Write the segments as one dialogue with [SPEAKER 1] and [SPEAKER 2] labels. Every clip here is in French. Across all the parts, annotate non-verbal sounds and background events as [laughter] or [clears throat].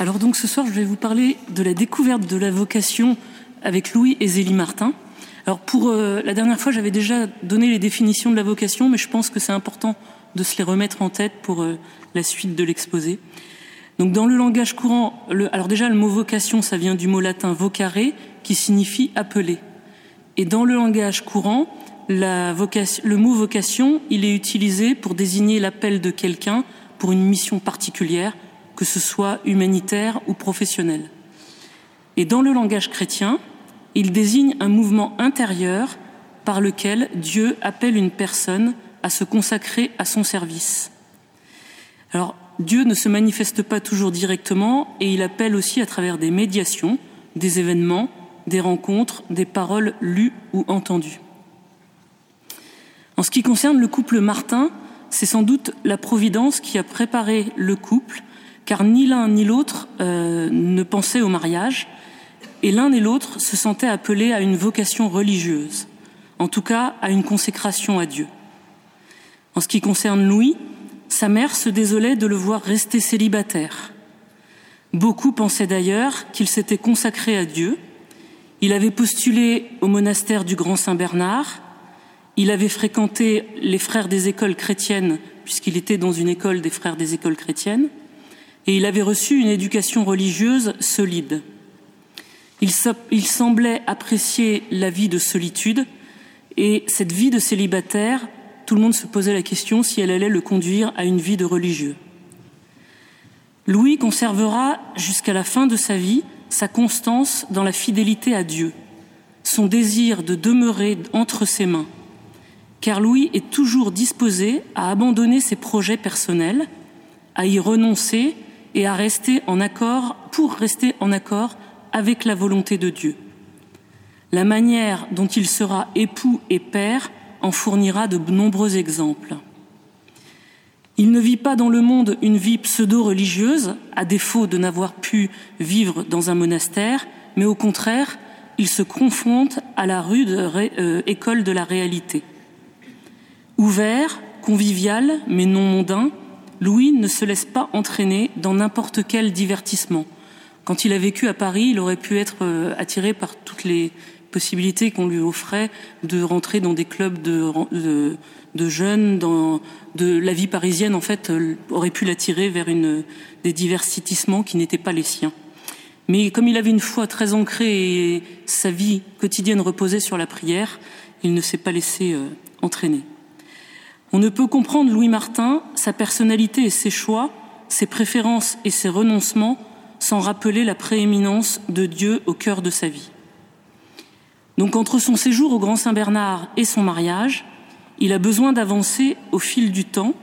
[SPEAKER 1] Alors donc ce soir, je vais vous parler de la découverte de la vocation avec Louis et Zélie Martin. Alors pour euh, la dernière fois, j'avais déjà donné les définitions de la vocation, mais je pense que c'est important de se les remettre en tête pour euh, la suite de l'exposé. Donc dans le langage courant, le, alors déjà le mot vocation, ça vient du mot latin vocare, qui signifie appeler. Et dans le langage courant, le mot vocation, il est utilisé pour désigner l'appel de quelqu'un pour une mission particulière, que ce soit humanitaire ou professionnel. Et dans le langage chrétien, il désigne un mouvement intérieur par lequel Dieu appelle une personne à se consacrer à son service. Alors, Dieu ne se manifeste pas toujours directement et il appelle aussi à travers des médiations, des événements, des rencontres, des paroles lues ou entendues. En ce qui concerne le couple Martin, c'est sans doute la Providence qui a préparé le couple car ni l'un ni l'autre euh, ne pensait au mariage, et l'un et l'autre se sentaient appelés à une vocation religieuse, en tout cas à une consécration à Dieu. En ce qui concerne Louis, sa mère se désolait de le voir rester célibataire. Beaucoup pensaient d'ailleurs qu'il s'était consacré à Dieu. Il avait postulé au monastère du Grand Saint-Bernard, il avait fréquenté les frères des écoles chrétiennes, puisqu'il était dans une école des frères des écoles chrétiennes, et il avait reçu une éducation religieuse solide. Il, il semblait apprécier la vie de solitude et cette vie de célibataire, tout le monde se posait la question si elle allait le conduire à une vie de religieux. Louis conservera jusqu'à la fin de sa vie sa constance dans la fidélité à Dieu, son désir de demeurer entre ses mains, car Louis est toujours disposé à abandonner ses projets personnels, à y renoncer et à rester en accord pour rester en accord avec la volonté de Dieu. La manière dont il sera époux et père en fournira de nombreux exemples. Il ne vit pas dans le monde une vie pseudo-religieuse, à défaut de n'avoir pu vivre dans un monastère, mais au contraire, il se confronte à la rude euh, école de la réalité. Ouvert, convivial, mais non mondain, Louis ne se laisse pas entraîner dans n'importe quel divertissement. Quand il a vécu à Paris, il aurait pu être euh, attiré par toutes les possibilités qu'on lui offrait de rentrer dans des clubs de, jeunes, de la vie parisienne en fait euh, aurait pu l'attirer vers des divertissements qui n'étaient pas les siens. Mais comme il avait une foi très ancrée et sa vie quotidienne reposait sur la prière, il ne s'est pas laissé euh, entraîner. On ne peut comprendre Louis Martin, sa personnalité et ses choix, ses préférences et ses renoncements sans rappeler la prééminence de Dieu au cœur de sa vie. Donc entre son séjour au Grand Saint-Bernard et son mariage, il a besoin d'avancer au fil du temps,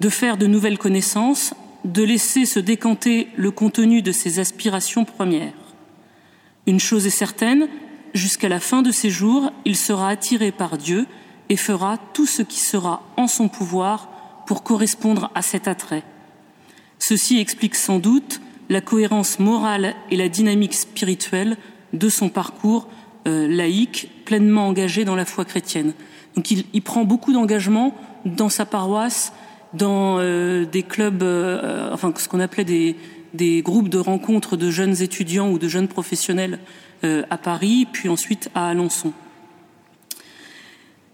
[SPEAKER 1] de faire de nouvelles connaissances, de laisser se décanter le contenu de ses aspirations premières. Une chose est certaine, jusqu'à la fin de ses jours, il sera attiré par Dieu et fera tout ce qui sera en son pouvoir pour correspondre à cet attrait. Ceci explique sans doute la cohérence morale et la dynamique spirituelle de son parcours euh, laïque, pleinement engagé dans la foi chrétienne. Donc il, prend beaucoup d'engagement dans sa paroisse, dans euh, des clubs, euh, enfin ce qu'on appelait des, groupes de rencontres de jeunes étudiants ou de jeunes professionnels à Paris, puis ensuite à Alençon.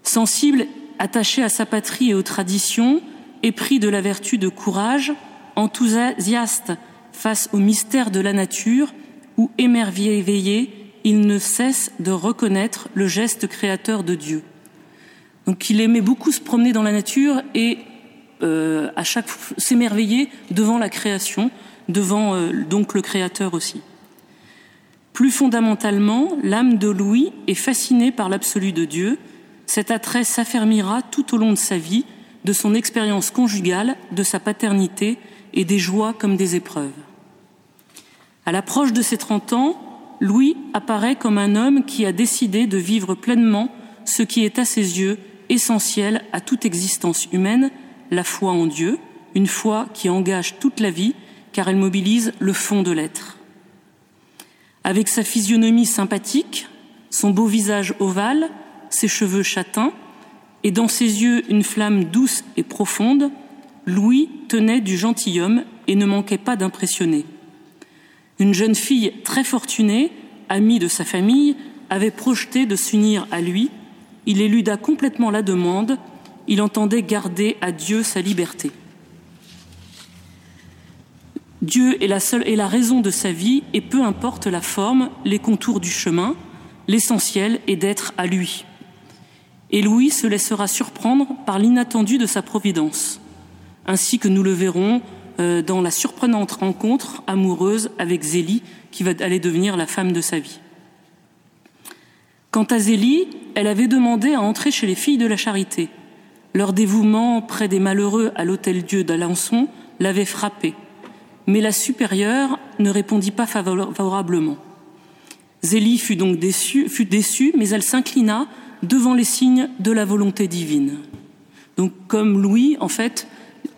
[SPEAKER 1] Sensible, attaché à sa patrie et aux traditions, épris de la vertu de courage, enthousiaste face au mystère de la nature, ou émerveillé, il ne cesse de reconnaître le geste créateur de Dieu. Donc il aimait beaucoup se promener dans la nature et euh, à chaque s'émerveiller devant la création, devant euh, donc le Créateur aussi. Plus fondamentalement, l'âme de Louis est fascinée par l'absolu de Dieu, cet attrait s'affermira tout au long de sa vie, de son expérience conjugale, de sa paternité et des joies comme des épreuves. À l'approche de ses 30 ans, Louis apparaît comme un homme qui a décidé de vivre pleinement ce qui est à ses yeux essentiel à toute existence humaine, la foi en Dieu, une foi qui engage toute la vie car elle mobilise le fond de l'être. Avec sa physionomie sympathique, son beau visage ovale, ses cheveux châtains, et dans ses yeux une flamme douce et profonde, Louis tenait du gentilhomme et ne manquait pas d'impressionner. Une jeune fille très fortunée, amie de sa famille, avait projeté de s'unir à lui. Il éluda complètement la demande. Il entendait garder à Dieu sa liberté. Dieu est la seule et la raison de sa vie, et peu importe la forme, les contours du chemin, l'essentiel est d'être à lui. Et Louis se laissera surprendre par l'inattendu de sa providence, ainsi que nous le verrons euh, dans la surprenante rencontre amoureuse avec Zélie, qui va aller devenir la femme de sa vie. Quant à Zélie, elle avait demandé à entrer chez les filles de la charité. Leur dévouement près des malheureux à l'hôtel Dieu d'Alençon l'avait frappée mais la supérieure ne répondit pas favorablement. Zélie fut donc déçue, fut déçue mais elle s'inclina devant les signes de la volonté divine. Donc, comme Louis, en fait,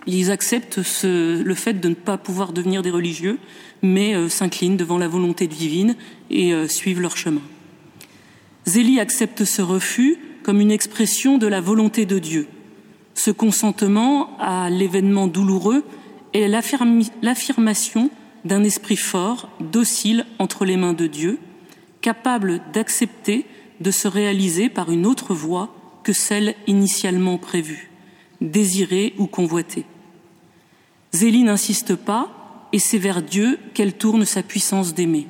[SPEAKER 1] ils acceptent ce, le fait de ne pas pouvoir devenir des religieux, mais euh, s'inclinent devant la volonté divine et euh, suivent leur chemin. Zélie accepte ce refus comme une expression de la volonté de Dieu. Ce consentement à l'événement douloureux est l'affirmation d'un esprit fort, docile entre les mains de Dieu, capable d'accepter de se réaliser par une autre voie que celle initialement prévue, désirée ou convoitée. Zélie n'insiste pas, et c'est vers Dieu qu'elle tourne sa puissance d'aimer.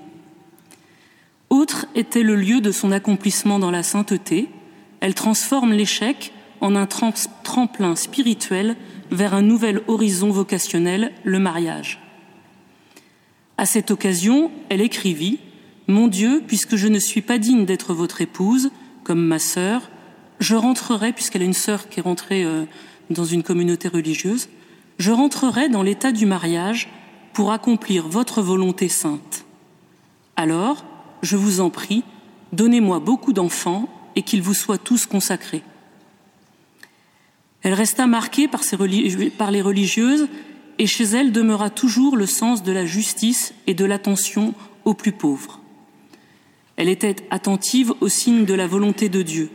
[SPEAKER 1] Autre était le lieu de son accomplissement dans la sainteté, elle transforme l'échec en un tremplin spirituel vers un nouvel horizon vocationnel, le mariage. À cette occasion, elle écrivit Mon Dieu, puisque je ne suis pas digne d'être votre épouse, comme ma sœur, je rentrerai, puisqu'elle a une sœur qui est rentrée euh, dans une communauté religieuse, je rentrerai dans l'état du mariage pour accomplir votre volonté sainte. Alors, je vous en prie, donnez-moi beaucoup d'enfants et qu'ils vous soient tous consacrés. Elle resta marquée par, par, les religieuses et chez elle demeura toujours le sens de la justice et de l'attention aux plus pauvres. Elle était attentive aux signes de la volonté de Dieu.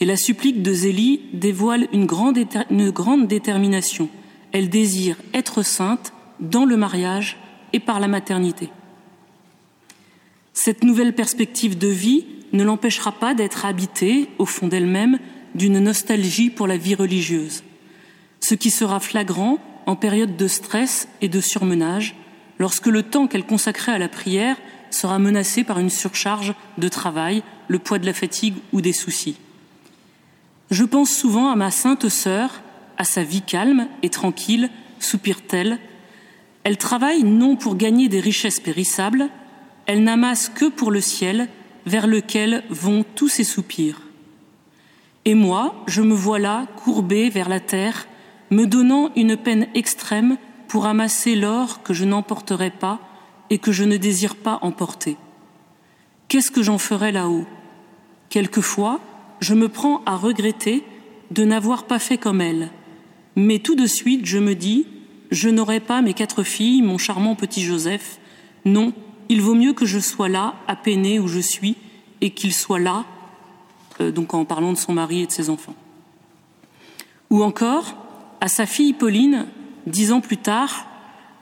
[SPEAKER 1] Et la supplique de Zélie dévoile une grande, une grande détermination. Elle désire être sainte dans le mariage et par la maternité. Cette nouvelle perspective de vie ne l'empêchera pas d'être habitée, au fond d'elle-même, d'une nostalgie pour la vie religieuse, ce qui sera flagrant en période de stress et de surmenage, lorsque le temps qu'elle consacrait à la prière sera menacé par une surcharge de travail, le poids de la fatigue ou des soucis. Je pense souvent à ma sainte sœur, à sa vie calme et tranquille, soupire-t-elle. Elle travaille non pour gagner des richesses périssables, elle n'amasse que pour le ciel vers lequel vont tous ses soupirs. Et moi, je me vois là, courbé vers la terre, me donnant une peine extrême pour amasser l'or que je n'emporterai pas et que je ne désire pas emporter. Qu'est-ce que j'en ferai là-haut? Quelquefois, je me prends à regretter de n'avoir pas fait comme elle. Mais tout de suite, je me dis, je n'aurai pas mes quatre filles, mon charmant petit Joseph. Non, il vaut mieux que je sois là, à peiner où je suis, et qu'il soit là, euh, donc en parlant de son mari et de ses enfants. Ou encore à sa fille Pauline, dix ans plus tard,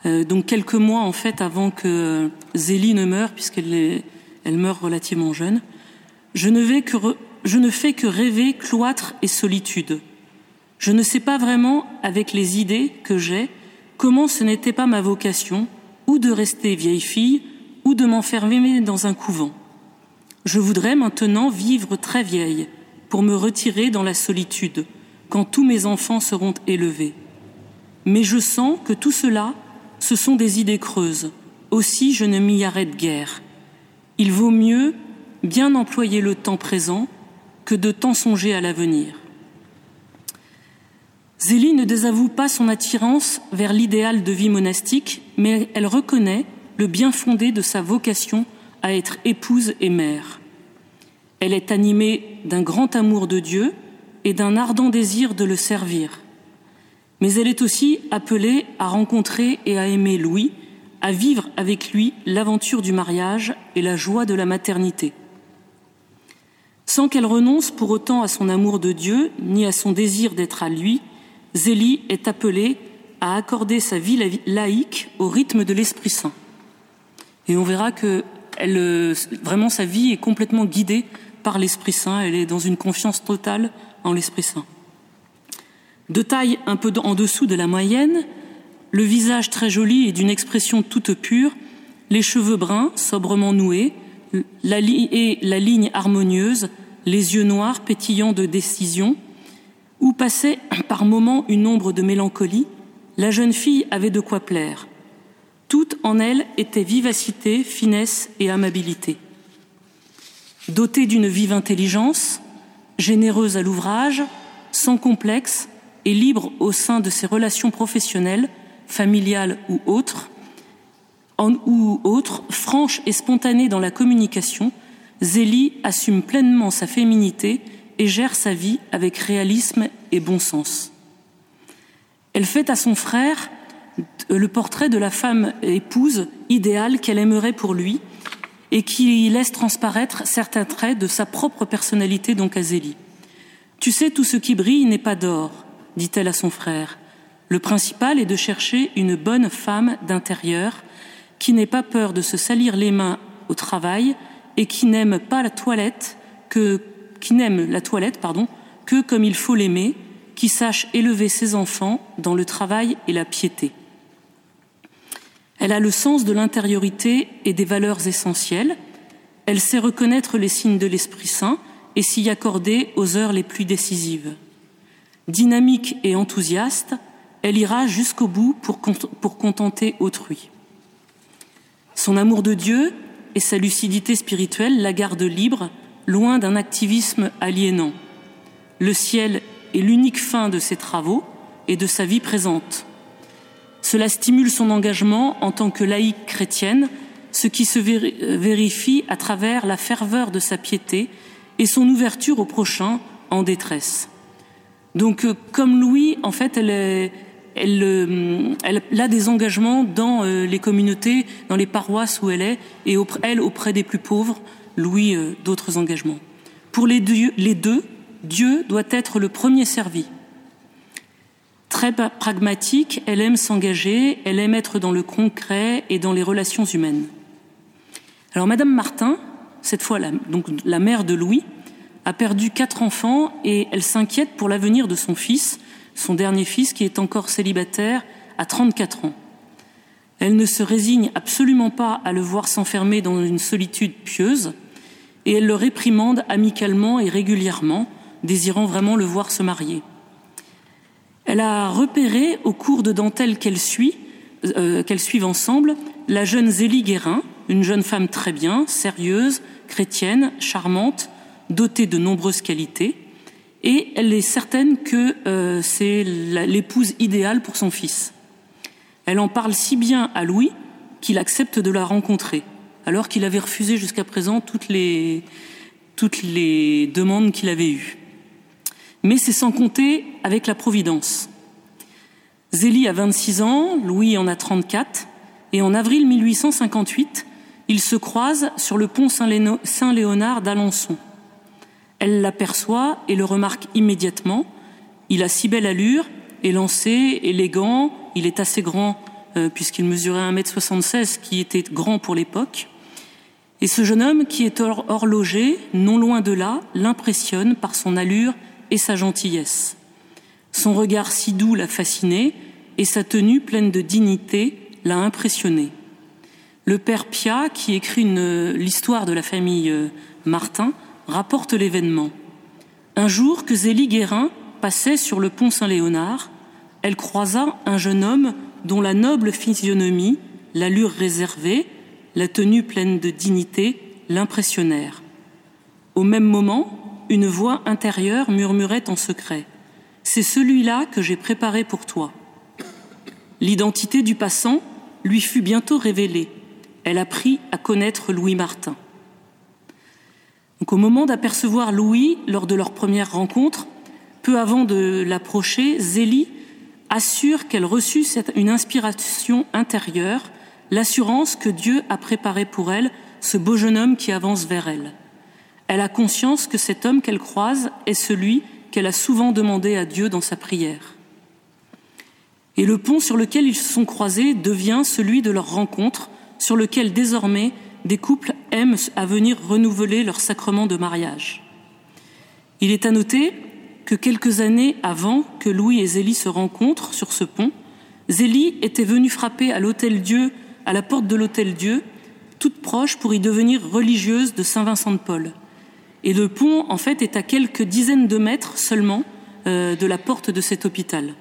[SPEAKER 1] euh, donc quelques mois en fait avant que Zélie ne meure, puisqu'elle elle meurt relativement jeune, je ne, vais que je ne fais que rêver cloître et solitude. Je ne sais pas vraiment, avec les idées que j'ai, comment ce n'était pas ma vocation, ou de rester vieille fille, ou de m'enfermer dans un couvent. Je voudrais maintenant vivre très vieille pour me retirer dans la solitude quand tous mes enfants seront élevés. Mais je sens que tout cela, ce sont des idées creuses. Aussi, je ne m'y arrête guère. Il vaut mieux bien employer le temps présent que de tant songer à l'avenir. Zélie ne désavoue pas son attirance vers l'idéal de vie monastique, mais elle reconnaît le bien fondé de sa vocation à être épouse et mère. Elle est animée d'un grand amour de Dieu et d'un ardent désir de le servir. Mais elle est aussi appelée à rencontrer et à aimer Louis, à vivre avec lui l'aventure du mariage et la joie de la maternité. Sans qu'elle renonce pour autant à son amour de Dieu ni à son désir d'être à lui, Zélie est appelée à accorder sa vie laïque au rythme de l'Esprit Saint. Et on verra que elle, vraiment sa vie est complètement guidée par l'Esprit Saint. Elle est dans une confiance totale en l'Esprit Saint. De taille un peu en dessous de la moyenne, le visage très joli et d'une expression toute pure, les cheveux bruns, sobrement noués, la et la ligne harmonieuse, les yeux noirs pétillants de décision, où passait [clears throat] par moments une ombre de mélancolie, la jeune fille avait de quoi plaire. Tout en elle était vivacité, finesse et amabilité. Dotée d'une vive intelligence, généreuse à l'ouvrage, sans complexe et libre au sein de ses relations professionnelles, familiales ou autres, ou autres, franche et spontanée dans la communication, Zélie assume pleinement sa féminité et gère sa vie avec réalisme et bon sens. Elle fait à son frère le portrait de la femme épouse idéale qu'elle aimerait pour lui et qui laisse transparaître certains traits de sa propre personnalité, donc à Zélie. Tu sais, tout ce qui brille n'est pas d'or, dit-elle à son frère. Le principal est de chercher une bonne femme d'intérieur qui n'ait pas peur de se salir les mains au travail et qui n'aime pas la toilette que qui n'aime la toilette pardon que comme il faut l'aimer, qui sache élever ses enfants dans le travail et la piété. Elle a le sens de l'intériorité et des valeurs essentielles. Elle sait reconnaître les signes de l'Esprit Saint et s'y accorder aux heures les plus décisives. Dynamique et enthousiaste, elle ira jusqu'au bout pour, contenter autrui. Son amour de Dieu et sa lucidité spirituelle la gardent libre, loin d'un activisme aliénant. Le ciel est l'unique fin de ses travaux et de sa vie présente. Cela stimule son engagement en tant que laïque chrétienne, ce qui se vérifie à travers la ferveur de sa piété et son ouverture au prochain en détresse. Donc, euh, comme Louis, en fait, elle euh, elle, a des engagements dans euh, les communautés, dans les paroisses où elle est, et elle auprès des plus pauvres, Louis euh, d'autres engagements. Pour les deux, Dieu doit être le premier servi. Très pragmatique, elle aime s'engager, elle aime être dans le concret et dans les relations humaines. Alors Madame Martin, cette fois la mère de Louis, a perdu quatre enfants et elle s'inquiète pour l'avenir de son fils, son dernier fils qui est encore célibataire à 34 ans. Elle ne se résigne absolument pas à le voir s'enfermer dans une solitude pieuse et elle le réprimande amicalement et régulièrement, désirant vraiment le voir se marier. Elle a repéré au cours de dentelles euh, qu'elles suivent ensemble, la jeune Zélie Guérin, une jeune femme très bien, sérieuse, chrétienne, charmante, dotée de nombreuses qualités, et elle est certaine que euh, c'est l'épouse idéale pour son fils. Elle en parle si bien à Louis qu'il accepte de la rencontrer, alors qu'il avait refusé jusqu'à présent toutes les, toutes les demandes qu'il avait eues. Mais c'est sans compter avec la Providence. Zélie a 26 ans, Louis en a 34, et en avril 1858, ils se croisent sur le pont Saint-Léonard d'Alençon. Elle l'aperçoit et le remarque immédiatement. Il a si belle allure, élancé, élégant, il est assez grand euh, puisqu'il mesurait 1m76, qui était grand pour l'époque. Et ce jeune homme qui est horloger, non loin de là, l'impressionne par son allure et sa gentillesse. Son regard si doux l'a fasciné et sa tenue pleine de dignité l'a impressionné. Le père Pia, qui écrit l'histoire de la famille euh, Martin, rapporte l'événement. Un jour que Zélie Guérin passait sur le pont Saint-Léonard, elle croisa un jeune homme dont la noble physionomie, l'allure réservée, la tenue pleine de dignité l'impressionnèrent. Au même moment, une voix intérieure murmurait en secret C'est celui-là que j'ai préparé pour toi. L'identité du passant lui fut bientôt révélée. Elle apprit à connaître Louis Martin. Donc au moment d'apercevoir Louis lors de leur première rencontre, peu avant de l'approcher, Zélie assure qu'elle reçut une inspiration intérieure, l'assurance que Dieu a préparé pour elle ce beau jeune homme qui avance vers elle. Elle a conscience que cet homme qu'elle croise est celui qu'elle a souvent demandé à Dieu dans sa prière. Et le pont sur lequel ils se sont croisés devient celui de leur rencontre sur lequel désormais des couples aiment à venir renouveler leur sacrement de mariage. Il est à noter que quelques années avant que Louis et Zélie se rencontrent sur ce pont, Zélie était venue frapper à l'hôtel Dieu, à la porte de l'hôtel Dieu, toute proche pour y devenir religieuse de Saint Vincent de Paul. Et le pont, en fait, est à quelques dizaines de mètres seulement euh, de la porte de cet hôpital.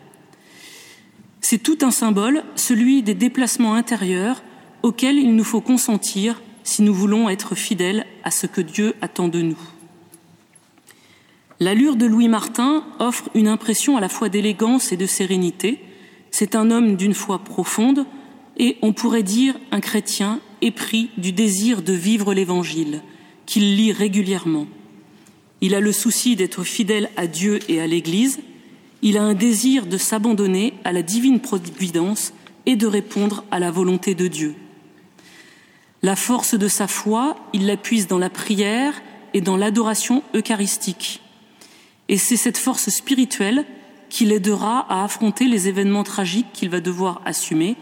[SPEAKER 1] C'est tout un symbole, celui des déplacements intérieurs auxquels il nous faut consentir si nous voulons être fidèles à ce que Dieu attend de nous. L'allure de Louis Martin offre une impression à la fois d'élégance et de sérénité. C'est un homme d'une foi profonde et, on pourrait dire, un chrétien épris du désir de vivre l'Évangile, qu'il lit régulièrement. Il a le souci d'être fidèle à Dieu et à l'Église. Il a un désir de s'abandonner à la divine providence et de répondre à la volonté de Dieu. La force de sa foi, il la puise dans la prière et dans l'adoration eucharistique. Et c'est cette force spirituelle qui l'aidera à affronter les événements tragiques qu'il va devoir assumer.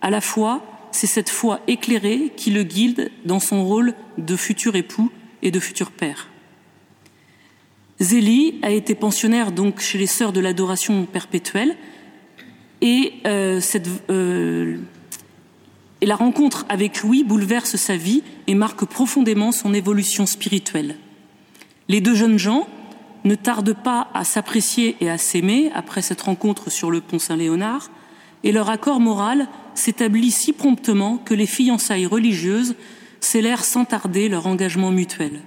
[SPEAKER 1] À la fois, c'est cette foi éclairée qui le guide dans son rôle de futur époux et de futur père. Zélie a été pensionnaire donc chez les sœurs de l'adoration perpétuelle et euh, cette, euh, et la rencontre avec Louis bouleverse sa vie et marque profondément son évolution spirituelle. Les deux jeunes gens ne tardent pas à s'apprécier et à s'aimer après cette rencontre sur le pont Saint-Léonard, et leur accord moral s'établit si promptement que les fiançailles religieuses scellèrent sans tarder leur engagement mutuel.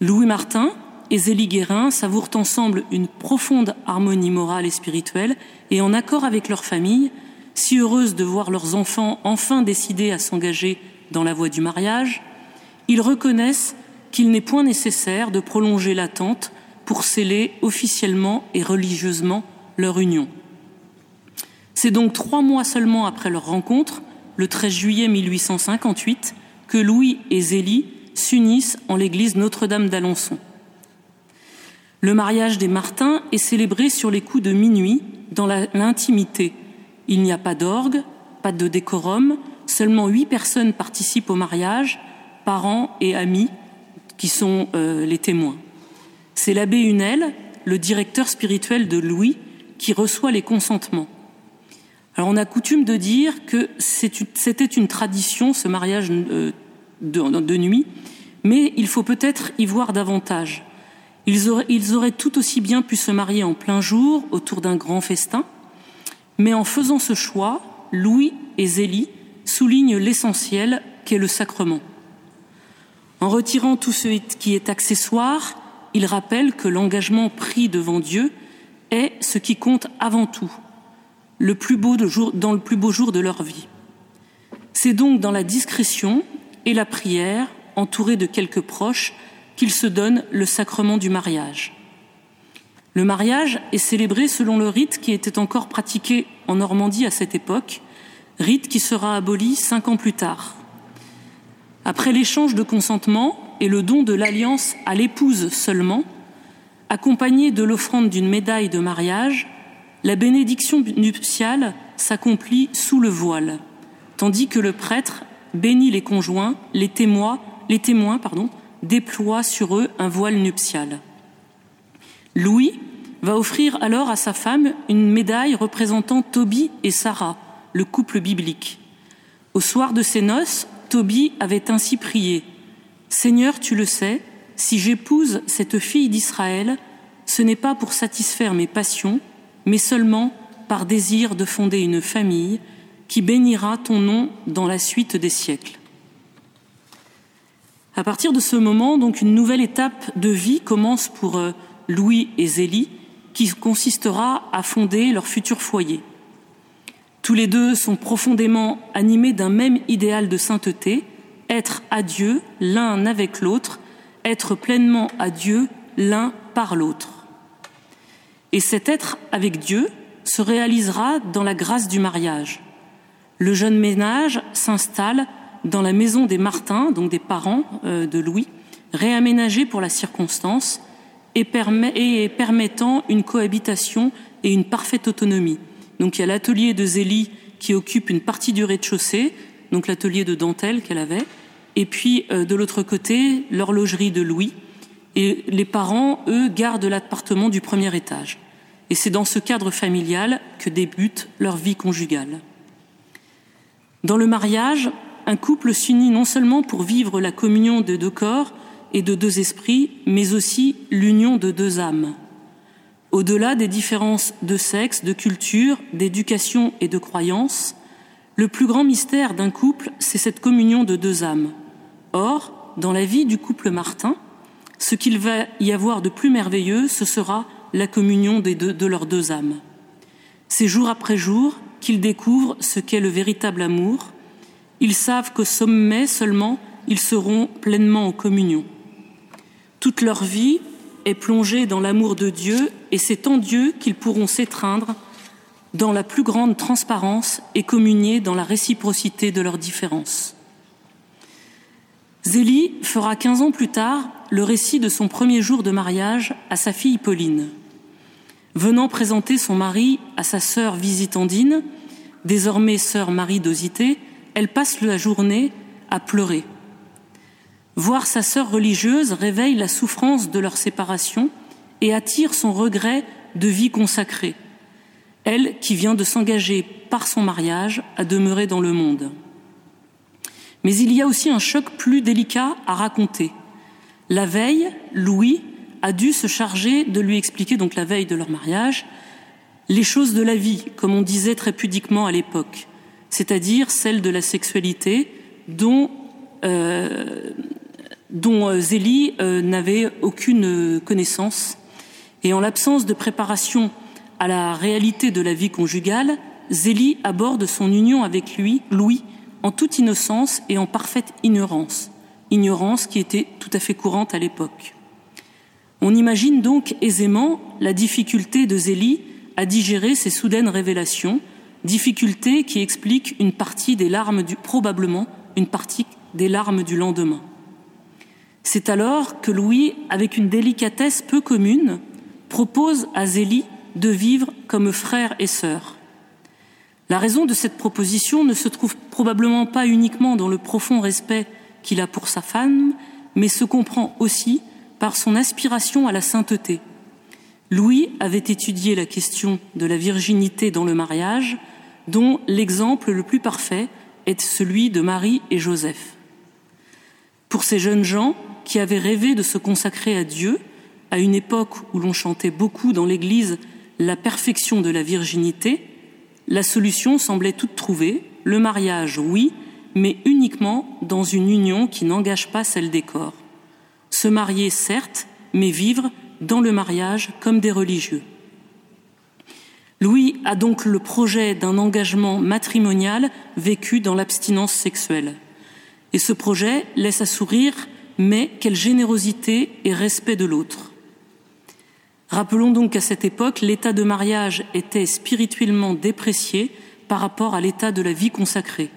[SPEAKER 1] Louis Martin et Zélie Guérin savourent ensemble une profonde harmonie morale et spirituelle, et en accord avec leur famille, si heureuses de voir leurs enfants enfin décidés à s'engager dans la voie du mariage, ils reconnaissent qu'il n'est point nécessaire de prolonger l'attente pour sceller officiellement et religieusement leur union. C'est donc trois mois seulement après leur rencontre, le 13 juillet 1858, que Louis et Zélie s'unissent en l'église Notre-Dame d'Alençon. Le mariage des Martins est célébré sur les coups de minuit, dans l'intimité, il n'y a pas d'orgue, pas de décorum, seulement huit personnes participent au mariage, parents et amis, qui sont euh, les témoins. C'est l'abbé Hunel, le directeur spirituel de Louis, qui reçoit les consentements. Alors on a coutume de dire que c'était une tradition, ce mariage euh, de, nuit, mais il faut peut-être y voir davantage. ils auraient tout aussi bien pu se marier en plein jour autour d'un grand festin, mais en faisant ce choix, Louis et Zélie soulignent l'essentiel qu'est le sacrement. En retirant tout ce qui est accessoire, ils rappellent que l'engagement pris devant Dieu est ce qui compte avant tout, le plus beau dans le plus beau jour de leur vie. C'est donc dans la discrétion et la prière, entourés de quelques proches, qu'ils se donnent le sacrement du mariage. Le mariage est célébré selon le rite qui était encore pratiqué en Normandie à cette époque, rite qui sera aboli cinq ans plus tard. Après l'échange de consentement et le don de l'alliance à l'épouse seulement, accompagné de l'offrande d'une médaille de mariage, la bénédiction nuptiale s'accomplit sous le voile, tandis que le prêtre bénit les conjoints, les témoins, les témoins pardon, déploie sur eux un voile nuptial. Louis va offrir alors à sa femme une médaille représentant Tobie et Sarah, le couple biblique. Au soir de ses noces, Tobie avait ainsi prié Seigneur, tu le sais, si j'épouse cette fille d'Israël, ce n'est pas pour satisfaire mes passions, mais seulement par désir de fonder une famille qui bénira ton nom dans la suite des siècles. À partir de ce moment, donc, une nouvelle étape de vie commence pour euh, Louis et Zélie, qui consistera à fonder leur futur foyer. Tous les deux sont profondément animés d'un même idéal de sainteté, être à Dieu l'un avec l'autre, être pleinement à Dieu l'un par l'autre. Et cet être avec Dieu se réalisera dans la grâce du mariage. Le jeune ménage s'installe dans la maison des Martins, donc des parents euh, de Louis, réaménagée pour la circonstance, et, permettant une cohabitation et une parfaite autonomie. Donc il y a l'atelier de Zélie qui occupe une partie du rez-de-chaussée, donc l'atelier de dentelle qu'elle avait, et puis euh, de l'autre côté, l'horlogerie de Louis. Et les parents, eux, gardent l'appartement du premier étage. Et c'est dans ce cadre familial que débute leur vie conjugale. Dans le mariage, un couple s'unit non seulement pour vivre la communion de deux corps et de deux esprits, mais aussi l'union de deux âmes. Au-delà des différences de sexe, de culture, d'éducation et de croyance, le plus grand mystère d'un couple, c'est cette communion de deux âmes. Or, dans la vie du couple Martin, ce qu'il va y avoir de plus merveilleux, ce sera la communion de leurs deux âmes. C'est jour après jour qu'ils découvrent ce qu'est le véritable amour. Ils savent qu'au sommet seulement, ils seront pleinement en communion. Toute leur vie est plongée dans l'amour de Dieu et c'est en Dieu qu'ils pourront s'étreindre dans la plus grande transparence et communier dans la réciprocité de leurs différences. Zélie fera quinze ans plus tard le récit de son premier jour de mariage à sa fille Pauline. Venant présenter son mari à sa sœur Visitandine, désormais sœur Marie d'Osité, elle passe la journée à pleurer. Voir sa sœur religieuse réveille la souffrance de leur séparation et attire son regret de vie consacrée, elle qui vient de s'engager par son mariage à demeurer dans le monde. Mais il y a aussi un choc plus délicat à raconter. La veille, Louis a dû se charger de lui expliquer, donc la veille de leur mariage, les choses de la vie, comme on disait très pudiquement à l'époque, c'est-à-dire celles de la sexualité dont, euh, dont euh, Zélie euh, n'avait aucune connaissance. Et en l'absence de préparation à la réalité de la vie conjugale, Zélie aborde son union avec lui, Louis, en toute innocence et en parfaite ignorance ignorance qui était tout à fait courante à l'époque. On imagine donc aisément la difficulté de Zélie à digérer ces soudaines révélations, difficulté qui explique une partie des larmes du, probablement une partie des larmes du lendemain. C'est alors que Louis, avec une délicatesse peu commune, propose à Zélie de vivre comme frère et sœur. La raison de cette proposition ne se trouve probablement pas uniquement dans le profond respect qu'il a pour sa femme, mais se comprend aussi par son aspiration à la sainteté. Louis avait étudié la question de la virginité dans le mariage, dont l'exemple le plus parfait est celui de Marie et Joseph. Pour ces jeunes gens qui avaient rêvé de se consacrer à Dieu, à une époque où l'on chantait beaucoup dans l'Église la perfection de la virginité, la solution semblait toute trouvée, le mariage, oui, mais uniquement dans une union qui n'engage pas celle des corps. Se marier, certes, mais vivre dans le mariage comme des religieux. Louis a donc le projet d'un engagement matrimonial vécu dans l'abstinence sexuelle. Et ce projet laisse à sourire, mais quelle générosité et respect de l'autre. Rappelons donc qu'à cette époque, l'état de mariage était spirituellement déprécié par rapport à l'état de la vie consacrée.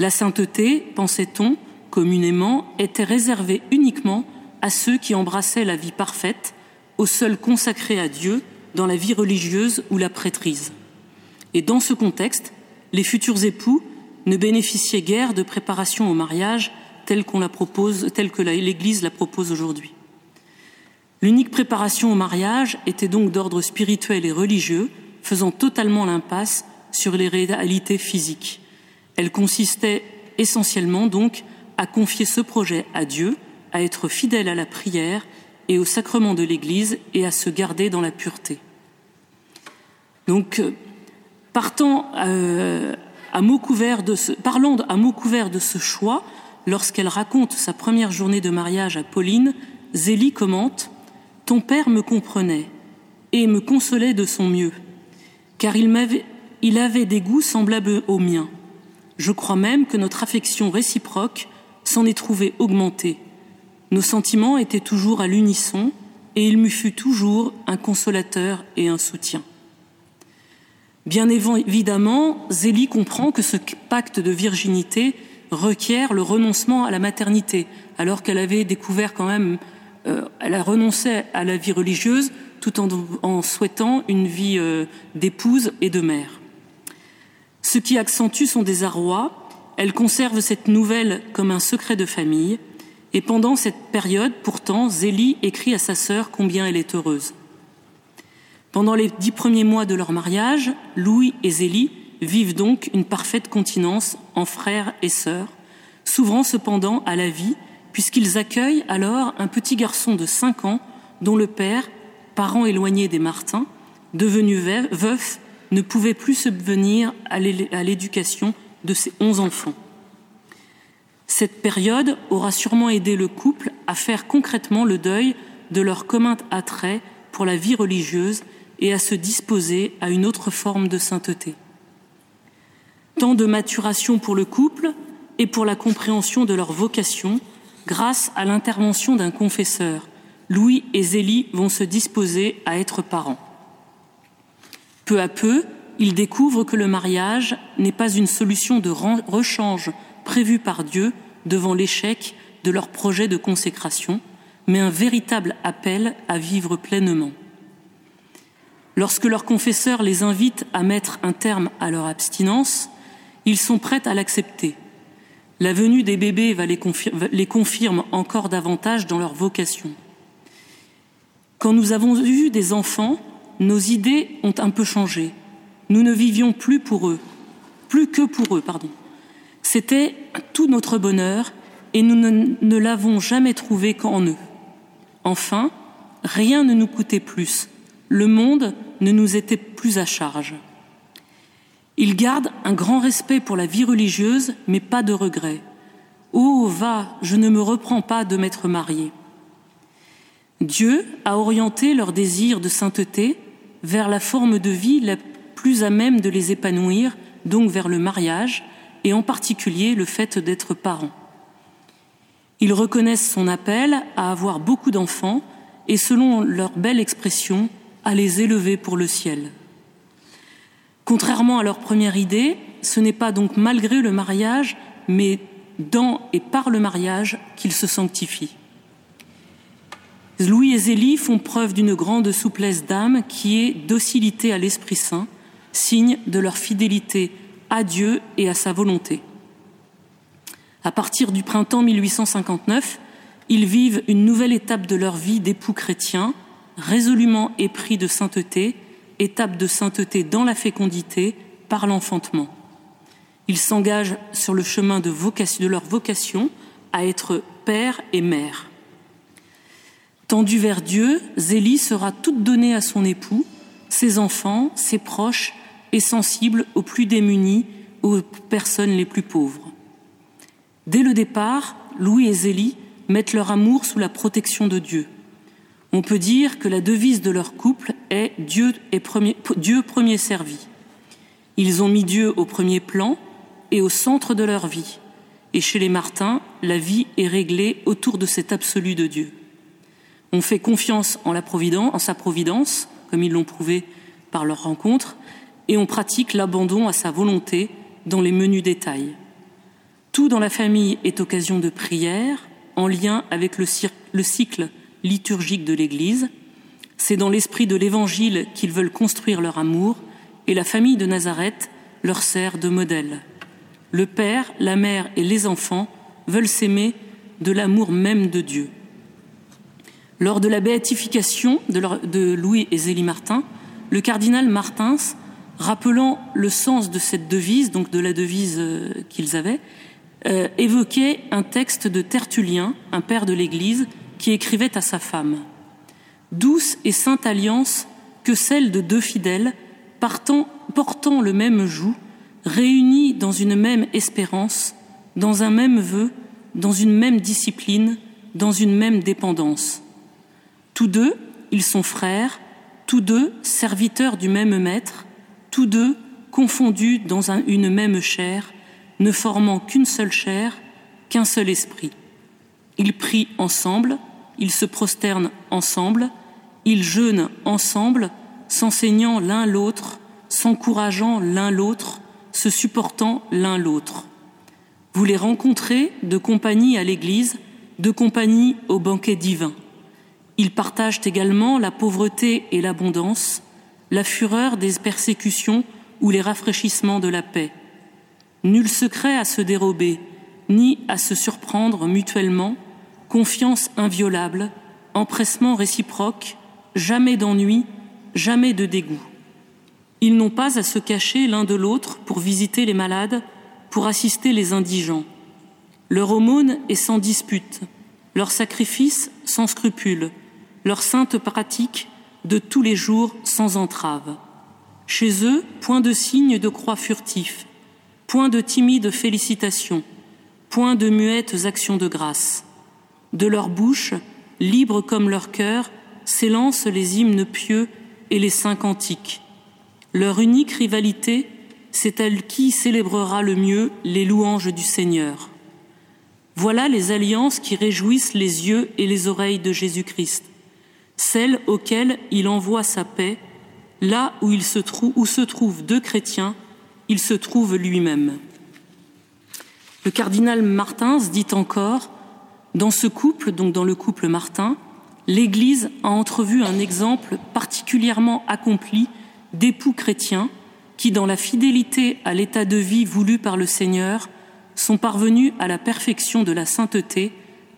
[SPEAKER 1] La sainteté, pensait-on, communément, était réservée uniquement à ceux qui embrassaient la vie parfaite, aux seuls consacrés à Dieu dans la vie religieuse ou la prêtrise. Et dans ce contexte, les futurs époux ne bénéficiaient guère de préparation au mariage telle, qu'on la propose, telle que l'Église la propose aujourd'hui. L'unique préparation au mariage était donc d'ordre spirituel et religieux, faisant totalement l'impasse sur les réalités physiques. Elle consistait essentiellement donc à confier ce projet à Dieu, à être fidèle à la prière et au sacrement de l'Église et à se garder dans la pureté. Donc, euh, partant euh, à de à mots couverts de ce choix, lorsqu'elle raconte sa première journée de mariage à Pauline, Zélie commente Ton père me comprenait et me consolait de son mieux, car il, m'avait, il avait des goûts semblables aux miens. Je crois même que notre affection réciproque s'en est trouvée augmentée. Nos sentiments étaient toujours à l'unisson et il me fut toujours un consolateur et un soutien. Bien évidemment, Zélie comprend que ce pacte de virginité requiert le renoncement à la maternité, alors qu'elle avait découvert quand même, euh, elle a renoncé à la vie religieuse tout en, souhaitant une vie euh, d'épouse et de mère. Ce qui accentue son désarroi, elle conserve cette nouvelle comme un secret de famille, et pendant cette période, pourtant, Zélie écrit à sa sœur combien elle est heureuse. Pendant les dix premiers mois de leur mariage, Louis et Zélie vivent donc une parfaite continence en frères et sœurs, s'ouvrant cependant à la vie, puisqu'ils accueillent alors un petit garçon de cinq ans dont le père, parent éloigné des Martins, devenu veuf, ne pouvait plus subvenir à l'éducation de ses onze enfants. Cette période aura sûrement aidé le couple à faire concrètement le deuil de leur commun attrait pour la vie religieuse et à se disposer à une autre forme de sainteté. Tant de maturation pour le couple et pour la compréhension de leur vocation grâce à l'intervention d'un confesseur. Louis et Zélie vont se disposer à être parents. Peu à peu, ils découvrent que le mariage n'est pas une solution de rechange prévue par Dieu devant l'échec de leur projet de consécration, mais un véritable appel à vivre pleinement. Lorsque leur confesseur les invite à mettre un terme à leur abstinence, ils sont prêts à l'accepter. La venue des bébés va les, confirme encore davantage dans leur vocation. Quand nous avons eu des enfants, nos idées ont un peu changé. Nous ne vivions plus pour eux, plus que pour eux, pardon. C'était tout notre bonheur et nous ne l'avons jamais trouvé qu'en eux. Enfin, rien ne nous coûtait plus. Le monde ne nous était plus à charge. Ils gardent un grand respect pour la vie religieuse, mais pas de regret. Oh, va, je ne me reprends pas de m'être marié. Dieu a orienté leur désir de sainteté vers la forme de vie la plus à même de les épanouir, donc vers le mariage, et en particulier le fait d'être parents. Ils reconnaissent son appel à avoir beaucoup d'enfants et, selon leur belle expression, à les élever pour le ciel. Contrairement à leur première idée, ce n'est pas donc malgré le mariage, mais dans et par le mariage qu'ils se sanctifient. Louis et Zélie font preuve d'une grande souplesse d'âme qui est docilité à l'Esprit Saint, signe de leur fidélité à Dieu et à sa volonté. À partir du printemps 1859, ils vivent une nouvelle étape de leur vie d'époux chrétiens, résolument épris de sainteté, étape de sainteté dans la fécondité par l'enfantement. Ils s'engagent sur le chemin de, leur vocation à être père et mère. Tendue vers Dieu, Zélie sera toute donnée à son époux, ses enfants, ses proches et sensible aux plus démunis, aux personnes les plus pauvres. Dès le départ, Louis et Zélie mettent leur amour sous la protection de Dieu. On peut dire que la devise de leur couple est Dieu, premier servi. Ils ont mis Dieu au premier plan et au centre de leur vie. Et chez les Martins, la vie est réglée autour de cet absolu de Dieu. On fait confiance en, la providence, en sa providence, comme ils l'ont prouvé par leur rencontre, et on pratique l'abandon à sa volonté dans les menus détails. Tout dans la famille est occasion de prière, en lien avec le, le cycle liturgique de l'Église. C'est dans l'esprit de l'Évangile qu'ils veulent construire leur amour, et la famille de Nazareth leur sert de modèle. Le Père, la Mère et les enfants veulent s'aimer de l'amour même de Dieu. Lors de la béatification de, Louis et Zélie Martin, le cardinal Martins, rappelant le sens de cette devise, donc de la devise euh, qu'ils avaient, euh, évoquait un texte de Tertullien, un père de l'Église, qui écrivait à sa femme Douce et sainte alliance que celle de deux fidèles, portant le même joug, réunis dans une même espérance, dans un même vœu, dans une même discipline, dans une même dépendance. Tous deux, ils sont frères, tous deux serviteurs du même maître, tous deux confondus dans une même chair, ne formant qu'une seule chair, qu'un seul esprit. Ils prient ensemble, ils se prosternent ensemble, ils jeûnent ensemble, s'enseignant l'un l'autre, s'encourageant l'un l'autre, se supportant l'un l'autre. Vous les rencontrez de compagnie à l'Église, de compagnie au banquet divin. Ils partagent également la pauvreté et l'abondance, la fureur des persécutions ou les rafraîchissements de la paix. Nul secret à se dérober, ni à se surprendre mutuellement, confiance inviolable, empressement réciproque, jamais d'ennui, jamais de dégoût. Ils n'ont pas à se cacher l'un de l'autre pour visiter les malades, pour assister les indigents. Leur aumône est sans dispute, leur sacrifice sans scrupule, leur sainte pratique de tous les jours sans entrave. Chez eux, point de signe de croix furtif, point de timides félicitations, point de muettes actions de grâce. De leur bouche, libres comme leur cœur, s'élancent les hymnes pieux et les saints cantiques. Leur unique rivalité, c'est elle qui célébrera le mieux les louanges du Seigneur. Voilà les alliances qui réjouissent les yeux et les oreilles de Jésus-Christ, celles auxquelles il envoie sa paix, là où, se, où se trouvent deux chrétiens, il se trouve lui-même. Le cardinal Martins dit encore Dans ce couple, donc dans le couple Martin, l'Église a entrevu un exemple particulièrement accompli d'époux chrétiens qui, dans la fidélité à l'état de vie voulu par le Seigneur, sont parvenus à la perfection de la sainteté,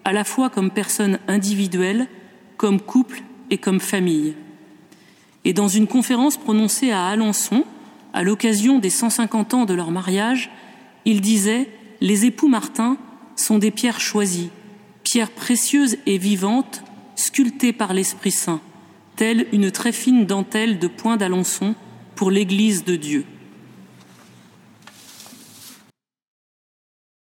[SPEAKER 1] à la fois comme personnes individuelles, comme couple et comme famille. Et dans une conférence prononcée à Alençon, à l'occasion des 150 ans de leur mariage, il disait Les époux Martin sont des pierres choisies, pierres précieuses et vivantes, sculptées par l'Esprit Saint, telle une très fine dentelle de point d'Alençon pour l'Église de Dieu.